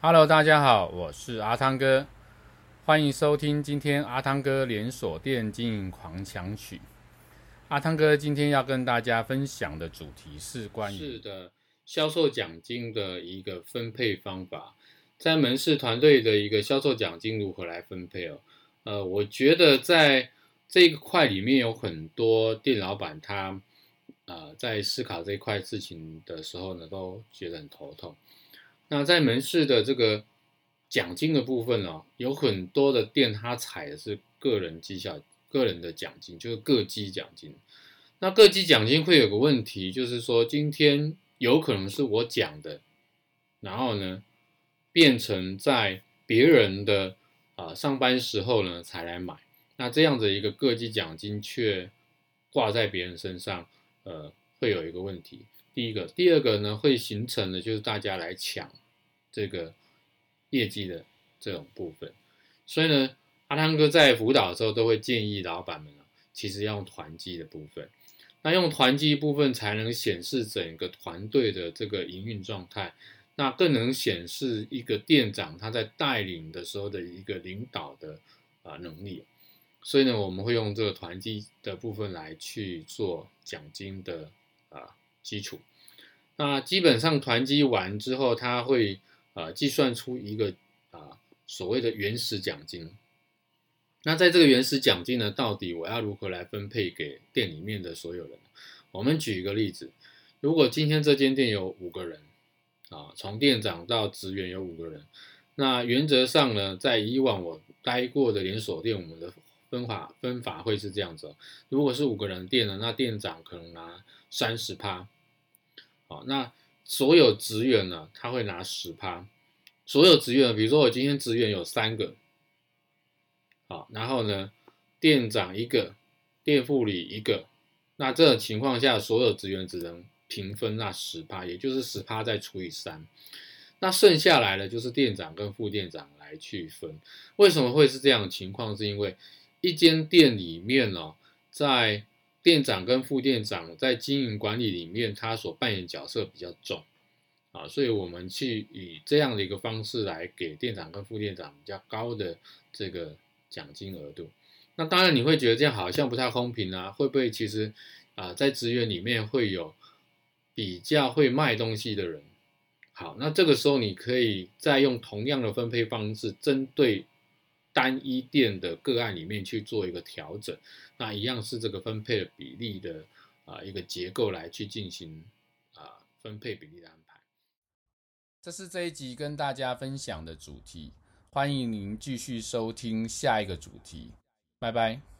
Hello，大家好，我是阿汤哥，欢迎收听今天阿汤哥连锁店经营狂想曲。阿汤哥今天要跟大家分享的主题是关于的销售奖金的一个分配方法，在门市团队的一个销售奖金如何来分配哦？呃，我觉得在这一块里面有很多店老板他呃在思考这一块事情的时候呢，都觉得很头痛。那在门市的这个奖金的部分哦，有很多的店他采的是个人绩效、个人的奖金，就是个绩奖金。那个绩奖金会有个问题，就是说今天有可能是我讲的，然后呢变成在别人的啊、上班时候呢才来买，那这样子一个个绩奖金却挂在别人身上，呃，会有一个问题。第一个，第二个呢，会形成的就是大家来抢这个业绩的这种部分。所以呢，阿汤哥在辅导的时候都会建议老板们啊，其实要用团绩的部分。那用团绩部分才能显示整个团队的这个营运状态，那更能显示一个店长他在带领的时候的一个领导的啊能力。所以呢，我们会用这个团绩的部分来去做奖金的啊。基础，那基本上团绩完之后，他会呃计算出一个啊、所谓的原始奖金。那在这个原始奖金呢，到底我要如何来分配给店里面的所有人？我们举一个例子，如果今天这间店有五个人啊，从店长到职员有五个人，那原则上呢，在以往我待过的连锁店，我们的分法分法会是这样子：如果是五个人店呢，那店长可能拿三十趴。好，那所有职员呢，他会拿十趴。所有职员，比如说我今天职员有三个，好，然后呢，店长一个，店副理一个，那这种情况下，所有职员只能平分那十趴，也就是十趴再除以三，那剩下来的就是店长跟副店长来去分。为什么会是这样的情况？是因为一间店里面呢，在店长跟副店长在经营管理里面，他所扮演角色比较重啊，所以我们去以这样的一个方式来给店长跟副店长比较高的这个奖金额度。那当然你会觉得这样好像不太公平啊，会不会其实啊在职员里面会有比较会卖东西的人？好，那这个时候你可以再用同样的分配方式针对。单一店的个案里面去做一个调整，那一样是这个分配的比例的啊一个结构来去进行啊分配比例的安排。这是这一集跟大家分享的主题，欢迎您继续收听下一个主题，拜拜。